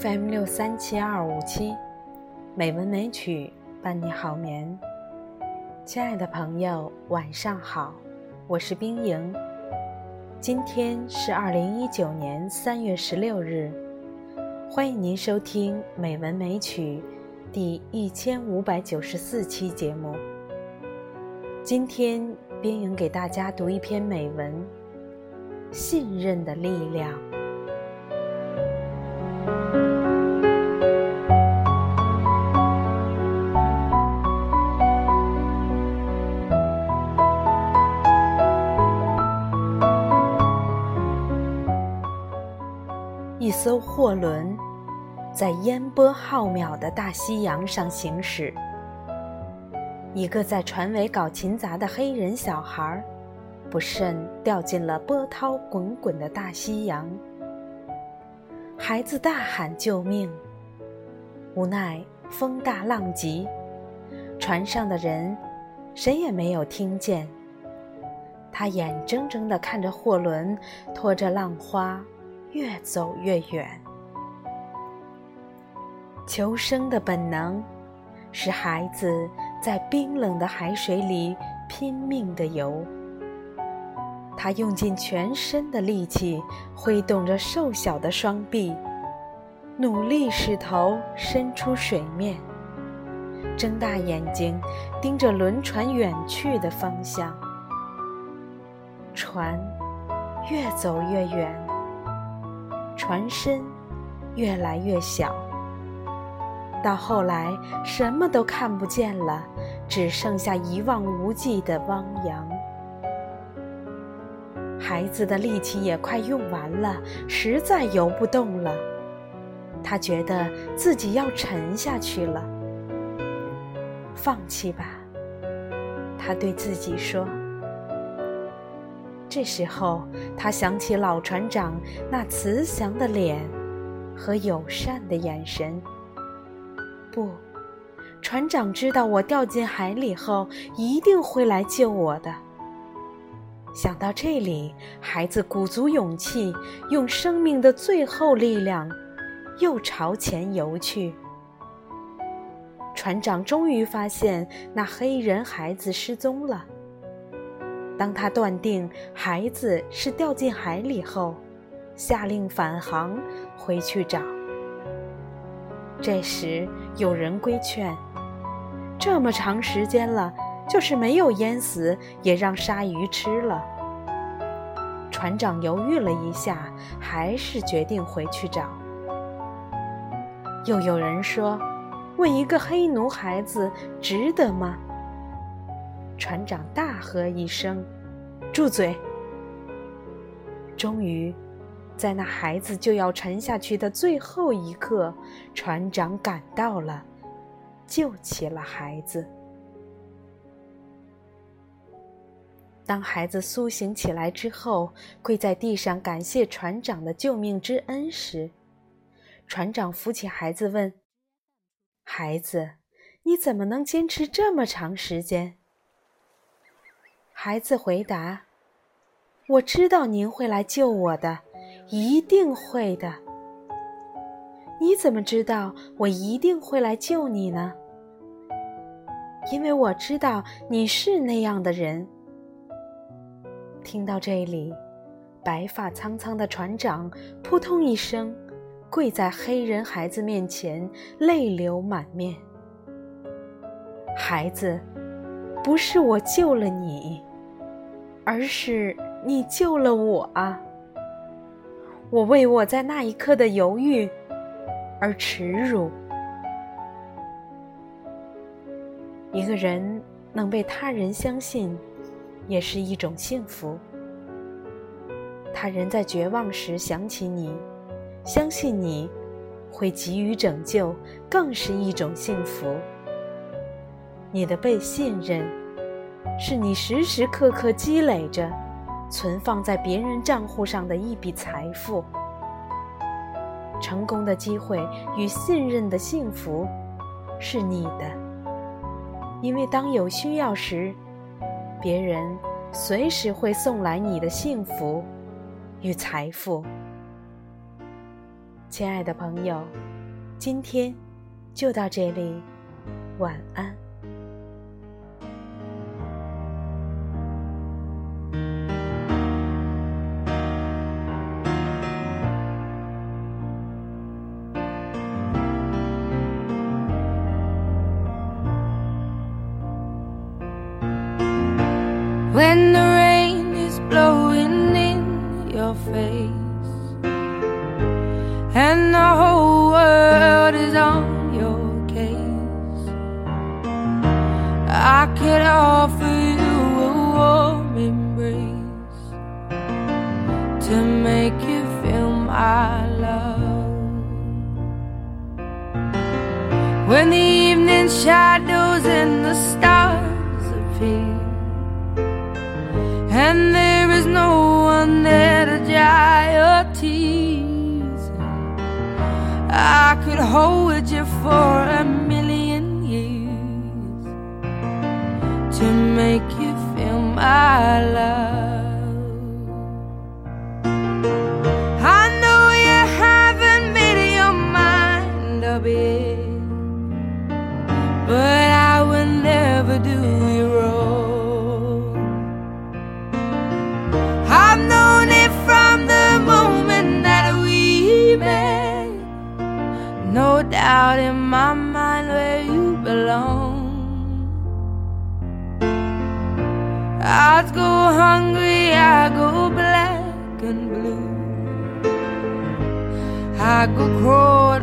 FM 六三七二五七，美文美曲伴你好眠。亲爱的朋友，晚上好，我是冰莹。今天是二零一九年三月十六日，欢迎您收听《美文美曲》第一千五百九十四期节目。今天，冰莹给大家读一篇美文：信任的力量。艘货轮在烟波浩渺的大西洋上行驶，一个在船尾搞勤杂的黑人小孩，不慎掉进了波涛滚滚的大西洋。孩子大喊救命，无奈风大浪急，船上的人谁也没有听见。他眼睁睁地看着货轮拖着浪花。越走越远，求生的本能使孩子在冰冷的海水里拼命地游。他用尽全身的力气，挥动着瘦小的双臂，努力使头伸出水面，睁大眼睛盯着轮船远去的方向。船越走越远。船身越来越小，到后来什么都看不见了，只剩下一望无际的汪洋。孩子的力气也快用完了，实在游不动了。他觉得自己要沉下去了，放弃吧，他对自己说。这时候，他想起老船长那慈祥的脸和友善的眼神。不，船长知道我掉进海里后一定会来救我的。想到这里，孩子鼓足勇气，用生命的最后力量，又朝前游去。船长终于发现那黑人孩子失踪了。当他断定孩子是掉进海里后，下令返航回去找。这时有人规劝：“这么长时间了，就是没有淹死，也让鲨鱼吃了。”船长犹豫了一下，还是决定回去找。又有人说：“为一个黑奴孩子值得吗？”船长大喝一声：“住嘴！”终于，在那孩子就要沉下去的最后一刻，船长赶到了，救起了孩子。当孩子苏醒起来之后，跪在地上感谢船长的救命之恩时，船长扶起孩子问：“孩子，你怎么能坚持这么长时间？”孩子回答：“我知道您会来救我的，一定会的。你怎么知道我一定会来救你呢？因为我知道你是那样的人。”听到这里，白发苍苍的船长扑通一声跪在黑人孩子面前，泪流满面。孩子，不是我救了你。而是你救了我啊！我为我在那一刻的犹豫而耻辱。一个人能被他人相信，也是一种幸福。他人在绝望时想起你，相信你会给予拯救，更是一种幸福。你的被信任。是你时时刻刻积累着、存放在别人账户上的一笔财富。成功的机会与信任的幸福是你的，因为当有需要时，别人随时会送来你的幸福与财富。亲爱的朋友，今天就到这里，晚安。When the rain is blowing in your face And the whole world is on your case. I could offer you a warm embrace To make you feel my love. When the evening shadows and the stars appear and there is no one there to dry your tears. I could hold you for a million years to make you feel my love. No doubt in my mind where you belong. I'd go hungry, I go black and blue. I go down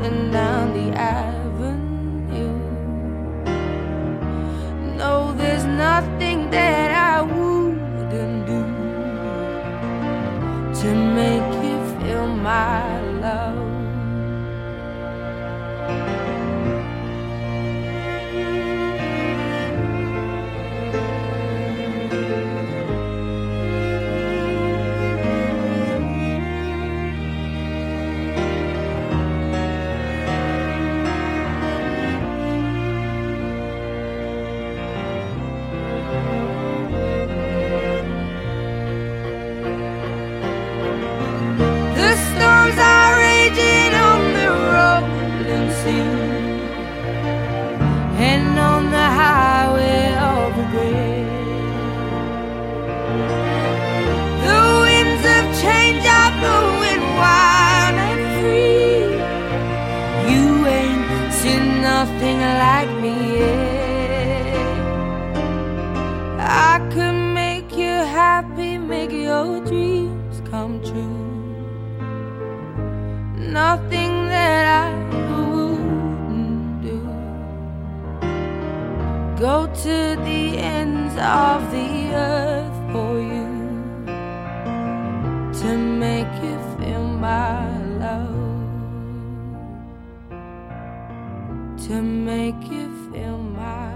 nothing like me yet. I could make you happy, make your dreams come true nothing that I wouldn't do. Go to the ends of the earth for you to make you feel my love, to make you feel my